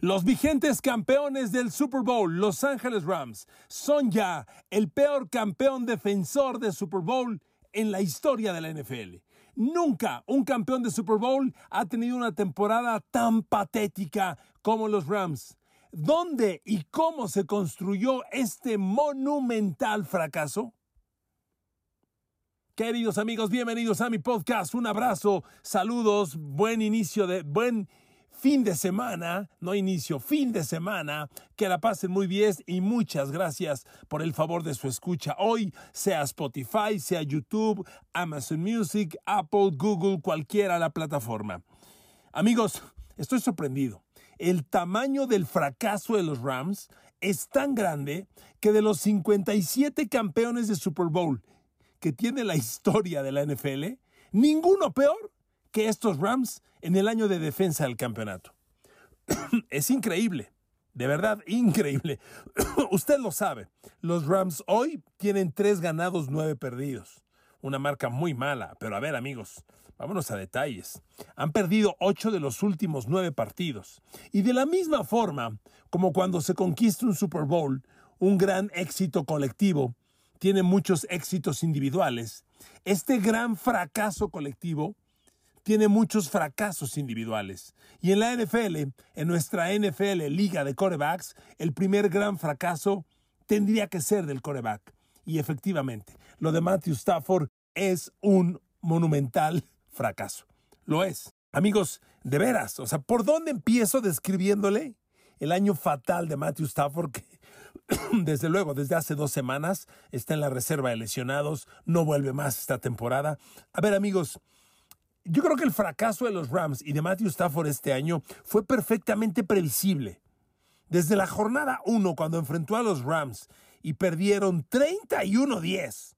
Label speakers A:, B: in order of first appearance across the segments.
A: Los vigentes campeones del Super Bowl, Los Angeles Rams, son ya el peor campeón defensor de Super Bowl en la historia de la NFL. Nunca un campeón de Super Bowl ha tenido una temporada tan patética como los Rams. ¿Dónde y cómo se construyó este monumental fracaso? Queridos amigos, bienvenidos a mi podcast. Un abrazo, saludos, buen inicio de buen fin de semana, no inicio, fin de semana. Que la pasen muy bien y muchas gracias por el favor de su escucha hoy, sea Spotify, sea YouTube, Amazon Music, Apple, Google, cualquiera la plataforma. Amigos, estoy sorprendido. El tamaño del fracaso de los Rams es tan grande que de los 57 campeones de Super Bowl que tiene la historia de la NFL, ninguno peor que estos Rams en el año de defensa del campeonato. es increíble, de verdad increíble. Usted lo sabe, los Rams hoy tienen tres ganados, nueve perdidos. Una marca muy mala, pero a ver amigos, vámonos a detalles. Han perdido ocho de los últimos nueve partidos. Y de la misma forma como cuando se conquista un Super Bowl, un gran éxito colectivo, tiene muchos éxitos individuales, este gran fracaso colectivo tiene muchos fracasos individuales. Y en la NFL, en nuestra NFL Liga de Corebacks, el primer gran fracaso tendría que ser del coreback. Y efectivamente, lo de Matthew Stafford es un monumental fracaso. Lo es. Amigos, de veras, o sea, ¿por dónde empiezo describiéndole el año fatal de Matthew Stafford? Que, desde luego, desde hace dos semanas está en la reserva de lesionados, no vuelve más esta temporada. A ver, amigos, yo creo que el fracaso de los Rams y de Matthew Stafford este año fue perfectamente previsible. Desde la jornada 1, cuando enfrentó a los Rams y perdieron 31-10,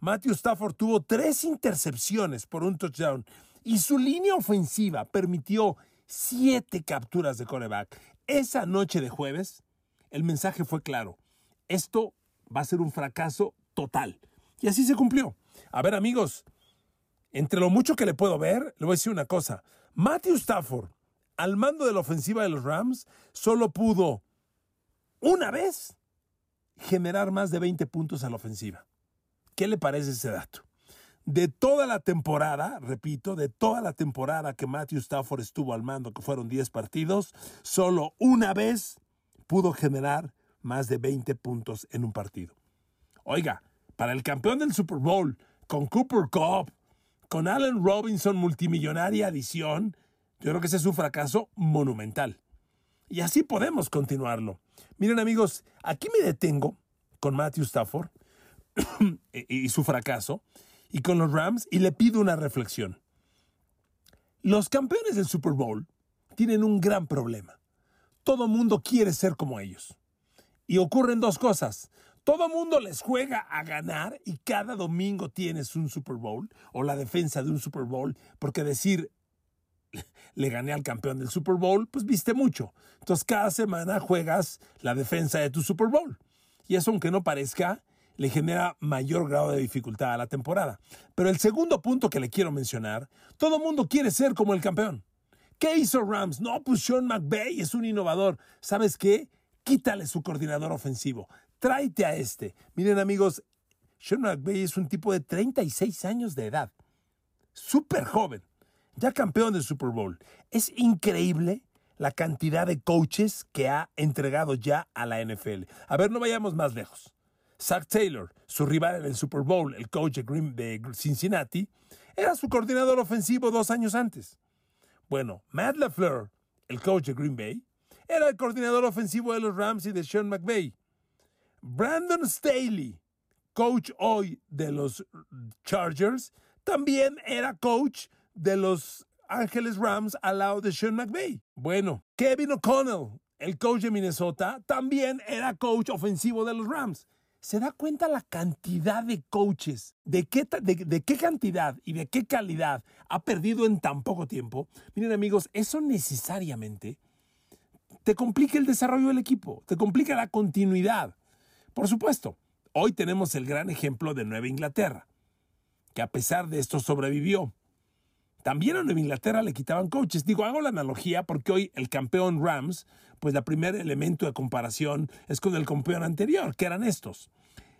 A: Matthew Stafford tuvo tres intercepciones por un touchdown y su línea ofensiva permitió siete capturas de coreback. Esa noche de jueves, el mensaje fue claro. Esto va a ser un fracaso total. Y así se cumplió. A ver, amigos, entre lo mucho que le puedo ver, le voy a decir una cosa. Matthew Stafford, al mando de la ofensiva de los Rams, solo pudo una vez generar más de 20 puntos a la ofensiva. ¿Qué le parece ese dato? De toda la temporada, repito, de toda la temporada que Matthew Stafford estuvo al mando, que fueron 10 partidos, solo una vez pudo generar más de 20 puntos en un partido. Oiga, para el campeón del Super Bowl, con Cooper Cup, con Allen Robinson multimillonaria adición, yo creo que ese es un fracaso monumental. Y así podemos continuarlo. Miren amigos, aquí me detengo con Matthew Stafford y su fracaso y con los Rams y le pido una reflexión. Los campeones del Super Bowl tienen un gran problema. Todo mundo quiere ser como ellos. Y ocurren dos cosas. Todo mundo les juega a ganar y cada domingo tienes un Super Bowl o la defensa de un Super Bowl, porque decir le gané al campeón del Super Bowl, pues viste mucho. Entonces cada semana juegas la defensa de tu Super Bowl. Y eso, aunque no parezca, le genera mayor grado de dificultad a la temporada. Pero el segundo punto que le quiero mencionar, todo mundo quiere ser como el campeón. ¿Qué hizo Rams? No, pues Sean McVay es un innovador. ¿Sabes qué? Quítale su coordinador ofensivo tráete a este. Miren amigos, Sean McVay es un tipo de 36 años de edad, súper joven, ya campeón del Super Bowl. Es increíble la cantidad de coaches que ha entregado ya a la NFL. A ver, no vayamos más lejos. Zach Taylor, su rival en el Super Bowl, el coach de, Green, de Cincinnati, era su coordinador ofensivo dos años antes. Bueno, Matt LaFleur, el coach de Green Bay, era el coordinador ofensivo de los Rams y de Sean McVay. Brandon Staley, coach hoy de los Chargers, también era coach de los Ángeles Rams al lado de Sean McVay. Bueno, Kevin O'Connell, el coach de Minnesota, también era coach ofensivo de los Rams. ¿Se da cuenta la cantidad de coaches? ¿De qué, de qué cantidad y de qué calidad ha perdido en tan poco tiempo? Miren amigos, eso necesariamente te complica el desarrollo del equipo, te complica la continuidad. Por supuesto, hoy tenemos el gran ejemplo de Nueva Inglaterra, que a pesar de esto sobrevivió. También a Nueva Inglaterra le quitaban coaches. Digo, hago la analogía porque hoy el campeón Rams, pues el primer elemento de comparación es con el campeón anterior, que eran estos.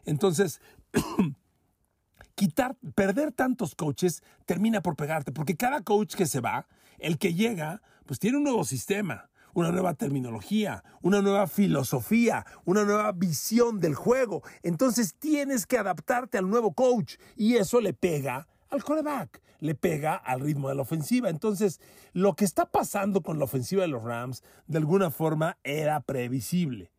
A: Entonces, quitar, perder tantos coaches termina por pegarte, porque cada coach que se va, el que llega, pues tiene un nuevo sistema, una nueva terminología, una nueva filosofía, una nueva visión del juego. Entonces tienes que adaptarte al nuevo coach y eso le pega al coreback, le pega al ritmo de la ofensiva. Entonces, lo que está pasando con la ofensiva de los Rams, de alguna forma, era previsible.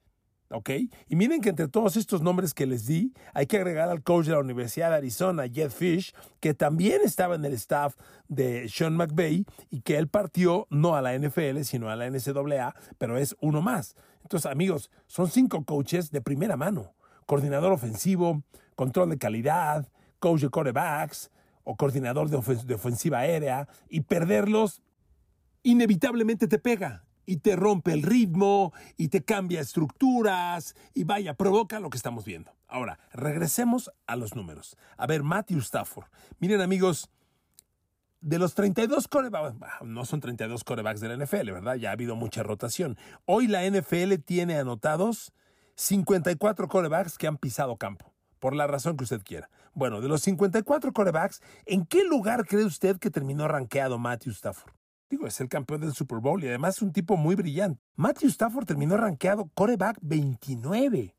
A: ¿Ok? Y miren que entre todos estos nombres que les di, hay que agregar al coach de la Universidad de Arizona, Jeff Fish, que también estaba en el staff de Sean McVay y que él partió no a la NFL, sino a la NCAA, pero es uno más. Entonces, amigos, son cinco coaches de primera mano. Coordinador ofensivo, control de calidad, coach de quarterbacks o coordinador de, de ofensiva aérea y perderlos inevitablemente te pega y te rompe el ritmo y te cambia estructuras y vaya, provoca lo que estamos viendo. Ahora, regresemos a los números. A ver, Matthew Stafford. Miren amigos, de los 32 corebacks, no son 32 corebacks de la NFL, ¿verdad? Ya ha habido mucha rotación. Hoy la NFL tiene anotados 54 corebacks que han pisado campo, por la razón que usted quiera. Bueno, de los 54 corebacks, ¿en qué lugar cree usted que terminó rankeado Matthew Stafford? Es el campeón del Super Bowl y además es un tipo muy brillante. Matthew Stafford terminó rankeado coreback 29.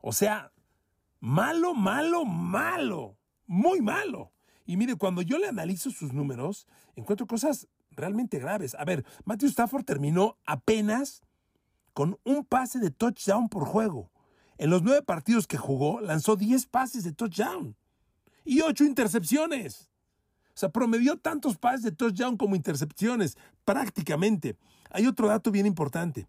A: O sea, malo, malo, malo. Muy malo. Y mire, cuando yo le analizo sus números, encuentro cosas realmente graves. A ver, Matthew Stafford terminó apenas con un pase de touchdown por juego. En los nueve partidos que jugó, lanzó 10 pases de touchdown y ocho intercepciones. O sea, promedió tantos pases de touchdown como intercepciones, prácticamente. Hay otro dato bien importante.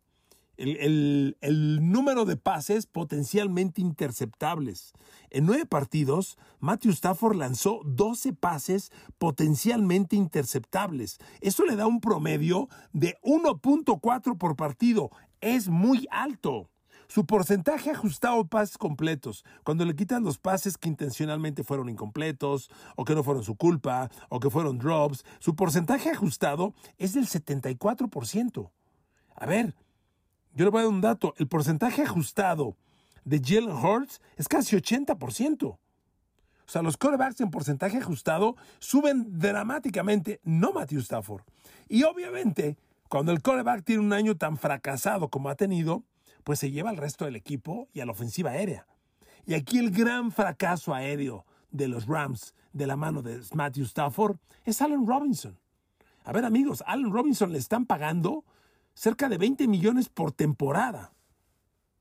A: El, número de pases potencialmente interceptables. En nueve partidos, Matthew Stafford lanzó 12 pases potencialmente interceptables. Eso le da un promedio de 1.4 por partido. Es muy alto. Su porcentaje ajustado de pases completos, cuando le quitan los pases que intencionalmente fueron incompletos, o que no fueron su culpa, o que fueron drops, su porcentaje ajustado es del 74%. A ver, yo le voy a dar un dato. El porcentaje ajustado de Jalen Hurts es casi 80%. O sea, los quarterbacks en porcentaje ajustado suben dramáticamente, no Matthew Stafford. Y obviamente, cuando el quarterback tiene un año tan fracasado como ha tenido, pues se lleva al resto del equipo y a la ofensiva aérea. Y aquí el gran fracaso aéreo de los Rams de la mano de Matthew Stafford es Allen Robinson. A ver amigos, Allen Robinson le están pagando cerca de 20 millones por temporada.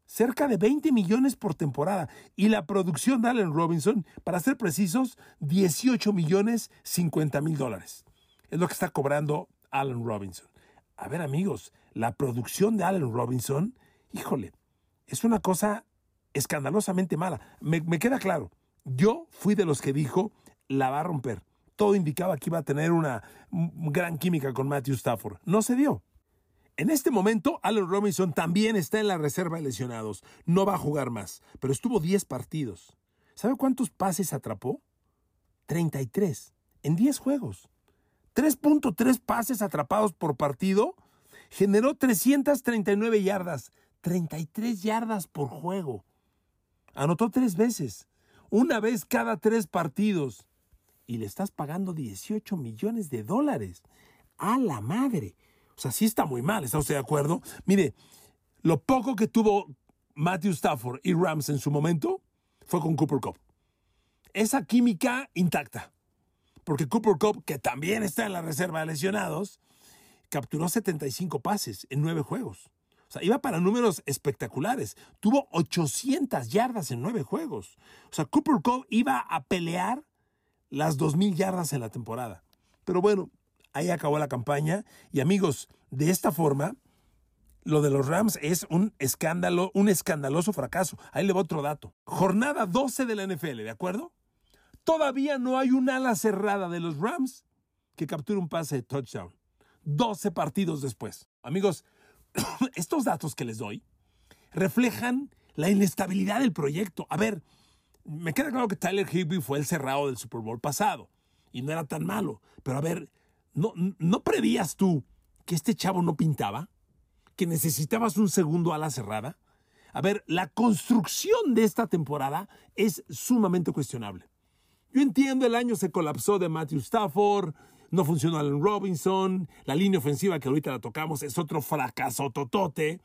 A: Cerca de 20 millones por temporada. Y la producción de Allen Robinson, para ser precisos, 18 millones 50 mil dólares. Es lo que está cobrando Allen Robinson. A ver amigos, la producción de Allen Robinson híjole, es una cosa escandalosamente mala. Me, queda claro, yo fui de los que dijo, la va a romper. Todo indicaba que iba a tener una gran química con Matthew Stafford. No se dio. En este momento, Allen Robinson también está en la reserva de lesionados. No va a jugar más, pero estuvo 10 partidos. ¿Sabe cuántos pases atrapó? 33 en 10 juegos. 3.3 pases atrapados por partido generó 339 yardas. 33 yardas por juego. Anotó tres veces, una vez cada tres partidos. Y le estás pagando 18 millones de dólares. A la madre. O sea, sí está muy mal, ¿está usted de acuerdo? Mire, lo poco que tuvo Matthew Stafford y Rams en su momento fue con Cooper Cup. Esa química intacta. Porque Cooper Cup, que también está en la reserva de lesionados, capturó 75 pases en nueve juegos iba para números espectaculares. Tuvo 800 yardas en nueve juegos. O sea, Cooper Cup iba a pelear las 2.000 yardas en la temporada. Pero bueno, ahí acabó la campaña. Y amigos, de esta forma, lo de los Rams es un escándalo, un escandaloso fracaso. Ahí le va otro dato. Jornada 12 de la NFL, ¿de acuerdo? Todavía no hay un ala cerrada de los Rams que capture un pase de touchdown. 12 partidos después. Amigos, estos datos que les doy reflejan la inestabilidad del proyecto. A ver, me queda claro que Tyler Higby fue el cerrado del Super Bowl pasado y no era tan malo, pero a ver, ¿no, ¿no prevías tú que este chavo no pintaba? ¿Que necesitabas un segundo ala cerrada? A ver, la construcción de esta temporada es sumamente cuestionable. Yo entiendo, el año se colapsó de Matthew Stafford, no funcionó Allen Robinson, la línea ofensiva que ahorita la tocamos es otro fracaso totote.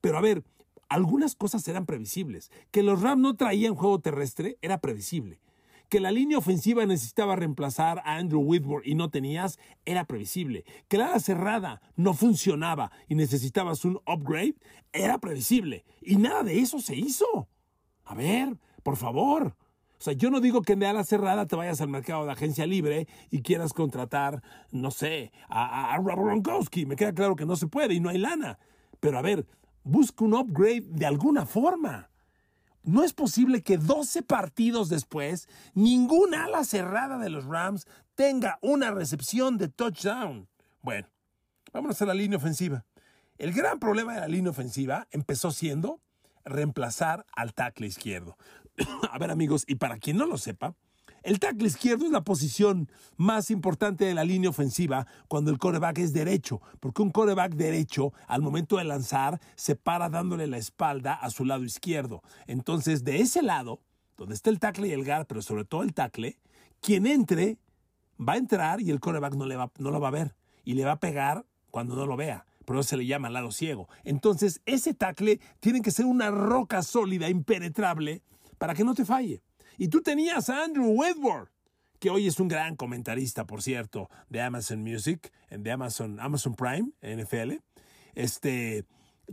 A: Pero a ver, algunas cosas eran previsibles. Que los Rams no traían juego terrestre era previsible. Que la línea ofensiva necesitaba reemplazar a Andrew Whitworth y no tenías, era previsible. Que la ala cerrada no funcionaba y necesitabas un upgrade, era previsible. Y nada de eso se hizo. A ver, por favor. O sea, yo no digo que de ala cerrada te vayas al mercado de agencia libre y quieras contratar, no sé, a, a Rob Gronkowski. Me queda claro que no se puede y no hay lana. Pero a ver, busca un upgrade de alguna forma. No es posible que 12 partidos después ninguna ala cerrada de los Rams tenga una recepción de touchdown. Bueno, vámonos a la línea ofensiva. El gran problema de la línea ofensiva empezó siendo reemplazar al tackle izquierdo. a ver amigos, y para quien no lo sepa, el tackle izquierdo es la posición más importante de la línea ofensiva cuando el coreback es derecho, porque un coreback derecho al momento de lanzar se para dándole la espalda a su lado izquierdo. Entonces, de ese lado, donde está el tackle y el guard, pero sobre todo el tackle, quien entre va a entrar y el coreback no, le va, no lo va a ver y le va a pegar cuando no lo vea. Por eso se le llama lado ciego. Entonces, ese tackle tiene que ser una roca sólida, impenetrable, para que no te falle. Y tú tenías a Andrew Whitworth, que hoy es un gran comentarista, por cierto, de Amazon Music, de Amazon, Amazon Prime, NFL. Este,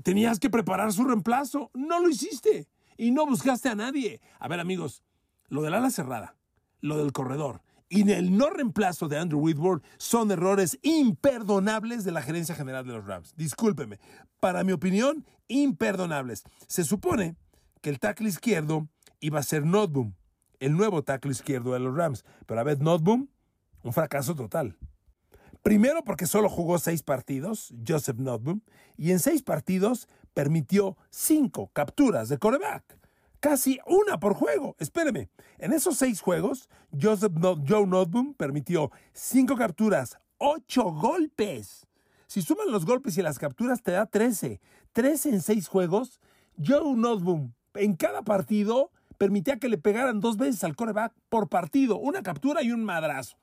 A: tenías que preparar su reemplazo. No lo hiciste. Y no buscaste a nadie. A ver, amigos, lo del ala cerrada, lo del corredor y el no reemplazo de Andrew Whitworth son errores imperdonables de la gerencia general de los Rams. Discúlpeme. Para mi opinión, imperdonables. Se supone que el tackle izquierdo iba a ser Notboom el nuevo tackle izquierdo de los Rams. Pero a ver, Notboom, un fracaso total. Primero porque solo jugó seis partidos, Joseph Notboom, y en seis partidos permitió cinco capturas de coreback. Casi una por juego. Espéreme. En esos seis juegos, Joseph Joe Notboom permitió cinco capturas, ocho golpes. Si suman los golpes y las capturas, te da 13. 13 en seis juegos. Joe Notboom en cada partido permitía que le pegaran dos veces al coreback por partido, una captura y un madrazo.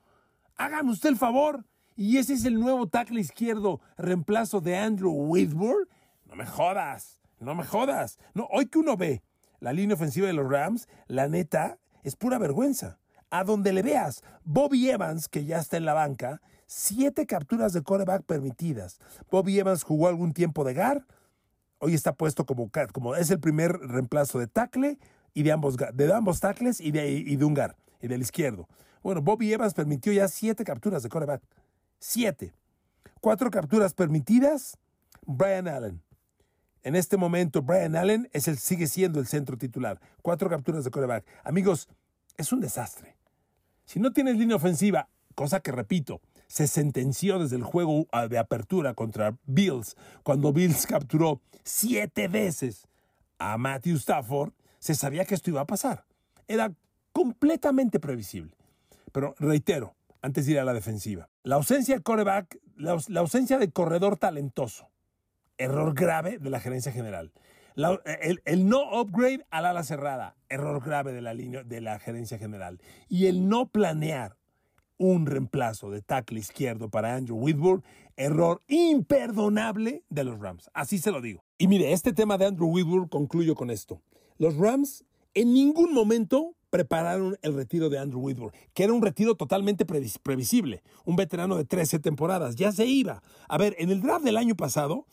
A: Hágame usted el favor. Y ese es el nuevo tackle izquierdo, reemplazo de Andrew Whitworth. No me jodas, no me jodas. No, hoy que uno ve la línea ofensiva de los Rams, la neta, es pura vergüenza. A donde le veas, Bobby Evans, que ya está en la banca, siete capturas de coreback permitidas. Bobby Evans jugó algún tiempo de GAR, hoy está puesto como, como es el primer reemplazo de tackle, y de ambos, de ambos tackles y de, y de un gar, y del izquierdo. Bueno, Bobby Evans permitió ya siete capturas de coreback. Siete. Cuatro capturas permitidas, Brian Allen. En este momento, Brian Allen es el, sigue siendo el centro titular. Cuatro capturas de coreback. Amigos, es un desastre. Si no tienes línea ofensiva, cosa que repito, se sentenció desde el juego ah, de apertura contra Bills, cuando Bills capturó siete veces a Matthew Stafford, se sabía que esto iba a pasar. Era completamente previsible. Pero reitero, antes de ir a la defensiva, la ausencia de coreback, la, ausencia de corredor talentoso, error grave de la gerencia general. el, no upgrade al ala cerrada, error grave de la, de la gerencia general. Y el no planear un reemplazo de tackle izquierdo para Andrew Whitworth, error imperdonable de los Rams. Así se lo digo. Y mire, este tema de Andrew Whitworth concluyo con esto. Los Rams en ningún momento prepararon el retiro de Andrew Whitworth, que era un retiro totalmente previsible. Un veterano de 13 temporadas, ya se iba. A ver, en el draft del año pasado,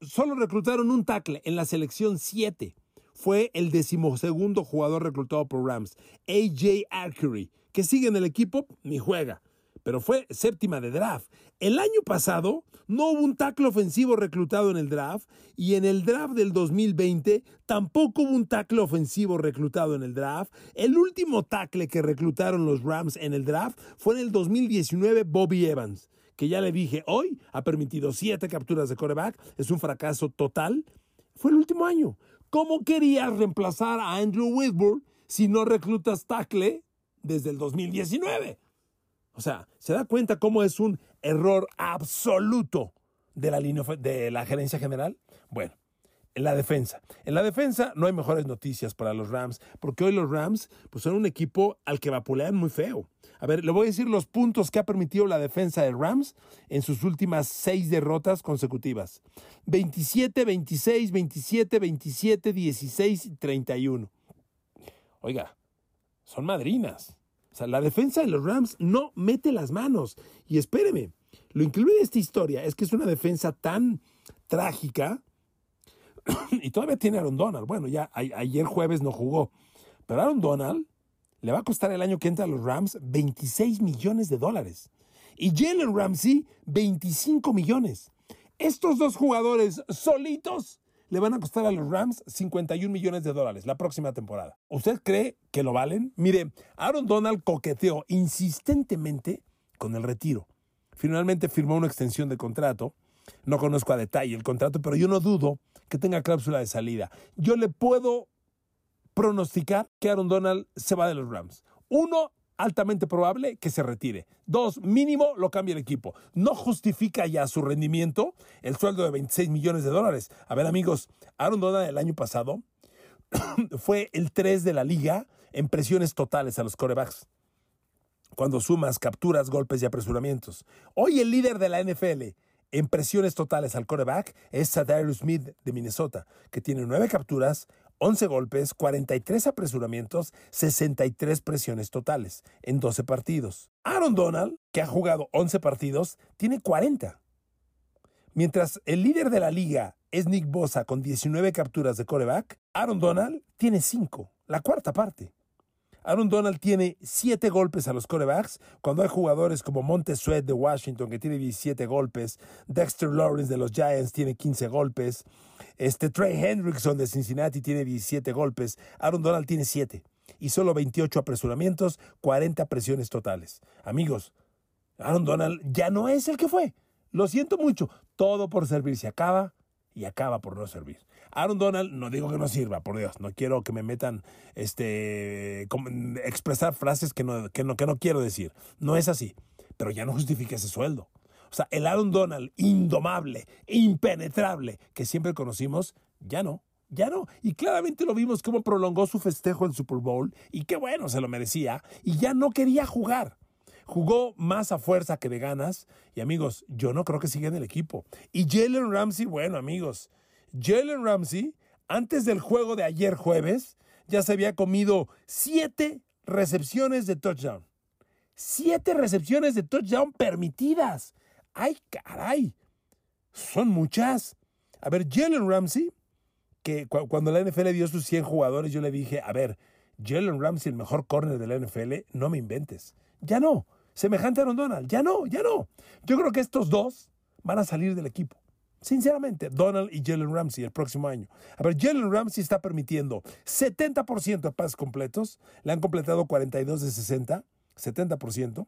A: solo reclutaron un tackle en la selección 7. Fue el decimosegundo jugador reclutado por Rams, AJ Archery, que sigue en el equipo ni juega pero fue séptima de draft. El año pasado no hubo un tackle ofensivo reclutado en el draft y en el draft del 2020 tampoco hubo un tackle ofensivo reclutado en el draft. El último tackle que reclutaron los Rams en el draft fue en el 2019 Bobby Evans, que ya le dije hoy ha permitido siete capturas de coreback, es un fracaso total. Fue el último año. ¿Cómo querías reemplazar a Andrew Whitworth si no reclutas tackle desde el 2019? O sea, se da cuenta cómo es un error absoluto de la, línea, de la gerencia general? Bueno, en la defensa. En la defensa no hay mejores noticias para los Rams, porque hoy los Rams pues, son un equipo al que vapulean muy feo. A ver, le voy a decir los puntos que ha permitido la defensa de Rams en sus últimas seis derrotas consecutivas. 27, 26, 27, 27, 16 y 31. Oiga, son madrinas. O sea, la defensa de los Rams no mete las manos. Y espéreme, lo increíble de esta historia es que es una defensa tan trágica y todavía tiene Aaron Donald. Bueno, ya ayer jueves no jugó. Pero Aaron Donald le va a costar el año que entra a los Rams 26 millones de dólares. Y Jalen Ramsey, 25 millones. Estos dos jugadores solitos le van a costar a los Rams 51 millones de dólares la próxima temporada. ¿Usted cree que lo valen? Mire, Aaron Donald coqueteó insistentemente con el retiro. Finalmente firmó una extensión de contrato. No conozco a detalle el contrato, pero yo no dudo que tenga cláusula de salida. Yo le puedo pronosticar que Aaron Donald se va de los Rams. Uno, altamente probable que se retire. Dos, mínimo lo cambia el equipo. No justifica ya su rendimiento el sueldo de 26 millones de dólares. A ver amigos, Aaron Donald el año pasado fue el 3 de la liga en presiones totales a los corebacks. Cuando sumas capturas, golpes y apresuramientos. Hoy el líder de la NFL en presiones totales al coreback es Sadarius Smith de Minnesota, que tiene nueve capturas, 11 golpes, 43 apresuramientos, 63 presiones totales en 12 partidos. Aaron Donald, que ha jugado 11 partidos, tiene 40. Mientras el líder de la liga es Nick Bosa con 19 capturas de coreback, Aaron Donald tiene 5, la cuarta parte. Aaron Donald tiene 7 golpes a los corebacks, cuando hay jugadores como Monte Sweat de Washington que tiene 17 golpes, Dexter Lawrence de los Giants tiene 15 golpes, este Trey Hendrickson de Cincinnati tiene 17 golpes, Aaron Donald tiene 7 y solo 28 apresuramientos, 40 presiones totales. Amigos, Aaron Donald ya no es el que fue. Lo siento mucho, todo por servir se acaba y acaba por no servir. Aaron Donald, no digo que no sirva, por Dios, no quiero que me metan, este, expresar frases que no, que no, que no quiero decir. No es así, pero ya no justifica ese sueldo. O sea, el Aaron Donald indomable, impenetrable, que siempre conocimos, ya no. Ya no. Y claramente lo vimos cómo prolongó su festejo en Super Bowl y qué bueno, se lo merecía. Y ya no quería jugar. Jugó más a fuerza que de ganas. Y amigos, yo no creo que siga en el equipo. Y Jalen Ramsey, bueno, amigos, Jalen Ramsey, antes del juego de ayer jueves, ya se había comido siete recepciones de touchdown. Siete recepciones de touchdown permitidas. ¡Ay, caray! Son muchas. A ver, Jalen Ramsey, que cuando la NFL dio sus 100 jugadores, yo le dije, a ver, Jalen Ramsey, el mejor corner de la NFL, no me inventes. Ya no. Semejante a Aaron Donald. Ya no, ya no. Yo creo que estos dos van a salir del equipo. Sinceramente, Donald y Jalen Ramsey el próximo año. A ver, Jalen Ramsey está permitiendo 70% de pases completos. Le han completado 42 de 60, 70%.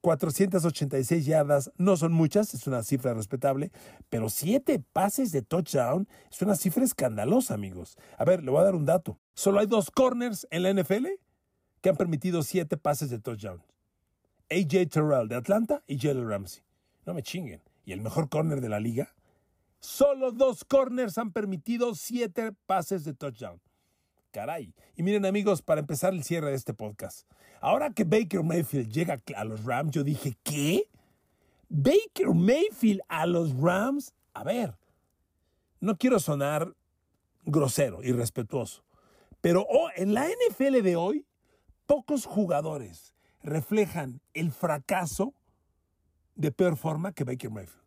A: 486 yardas no son muchas, es una cifra respetable, pero 7 pases de touchdown es una cifra escandalosa, amigos. A ver, le voy a dar un dato. Solo hay dos corners en la NFL que han permitido 7 pases de touchdown. AJ Terrell de Atlanta y Jalen Ramsey. No me chinguen. ¿Y el mejor corner de la liga? Solo dos corners han permitido 7 pases de touchdown. Caray. Y miren amigos, para empezar el cierre de este podcast. Ahora que Baker Mayfield llega a los Rams, yo dije, ¿qué? Baker Mayfield a los Rams. A ver, no quiero sonar grosero, irrespetuoso, pero oh, en la NFL de hoy, pocos jugadores reflejan el fracaso de peor forma que Baker Mayfield.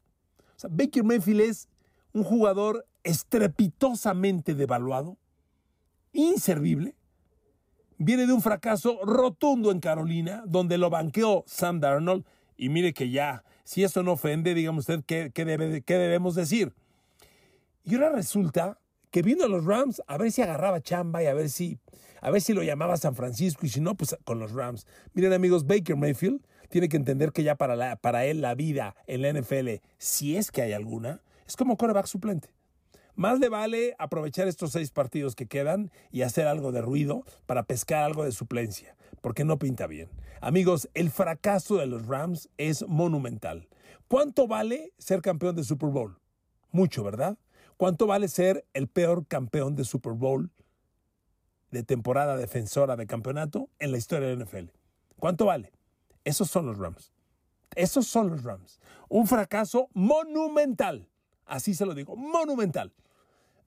A: O sea, Baker Mayfield es un jugador estrepitosamente devaluado, inservible, viene de un fracaso rotundo en Carolina, donde lo banqueó Sam Darnold, y mire que ya, si eso no ofende, dígame usted, ¿qué, debe, qué debemos decir? Y ahora resulta que vino a los Rams a ver si agarraba chamba y a ver si, a ver si lo llamaba San Francisco y si no, pues con los Rams. Miren amigos, Baker Mayfield tiene que entender que ya para, la, para él la vida en la NFL, si es que hay alguna, es como quarterback suplente. Más le vale aprovechar estos seis partidos que quedan y hacer algo de ruido para pescar algo de suplencia, porque no pinta bien. Amigos, el fracaso de los Rams es monumental. ¿Cuánto vale ser campeón de Super Bowl? Mucho, ¿verdad? ¿Cuánto vale ser el peor campeón de Super Bowl de temporada defensora de campeonato en la historia de la NFL? ¿Cuánto vale? Esos son los Rams. Esos son los Rams. Un fracaso monumental. Así se lo digo, monumental.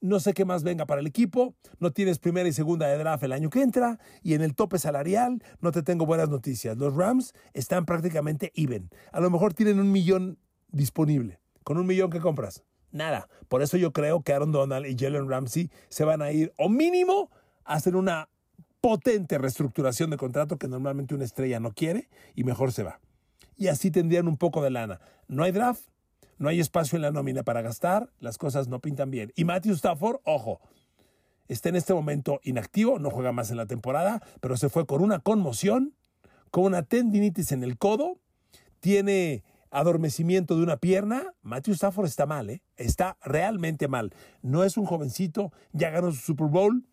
A: No sé qué más venga para el equipo. No tienes primera y segunda de draft el año que entra. Y en el tope salarial no te tengo buenas noticias. Los Rams están prácticamente even. A lo mejor tienen un millón disponible. ¿Con un millón que compras? Nada. Por eso yo creo que Aaron Donald y Jalen Ramsey se van a ir, o mínimo, a hacer una potente reestructuración de contrato que normalmente una estrella no quiere y mejor se va. Y así tendrían un poco de lana. No hay draft, no hay espacio en la nómina para gastar, las cosas no pintan bien. Y Matthew Stafford, ojo, está en este momento inactivo, no juega más en la temporada, pero se fue con una conmoción, con una tendinitis en el codo, tiene adormecimiento de una pierna. Matthew Stafford está mal, ¿eh? está realmente mal. No es un jovencito, ya ganó su Super Bowl,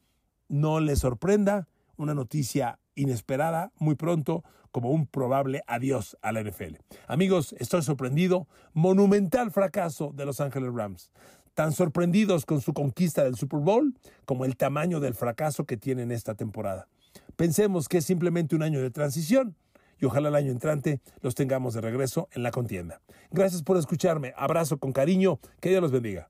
A: no le sorprenda, una noticia inesperada muy pronto como un probable adiós a la NFL. Amigos, estoy sorprendido. Monumental fracaso de Los Ángeles Rams. Tan sorprendidos con su conquista del Super Bowl como el tamaño del fracaso que tienen esta temporada. Pensemos que es simplemente un año de transición y ojalá el año entrante los tengamos de regreso en la contienda. Gracias por escucharme. Abrazo con cariño. Que Dios los bendiga.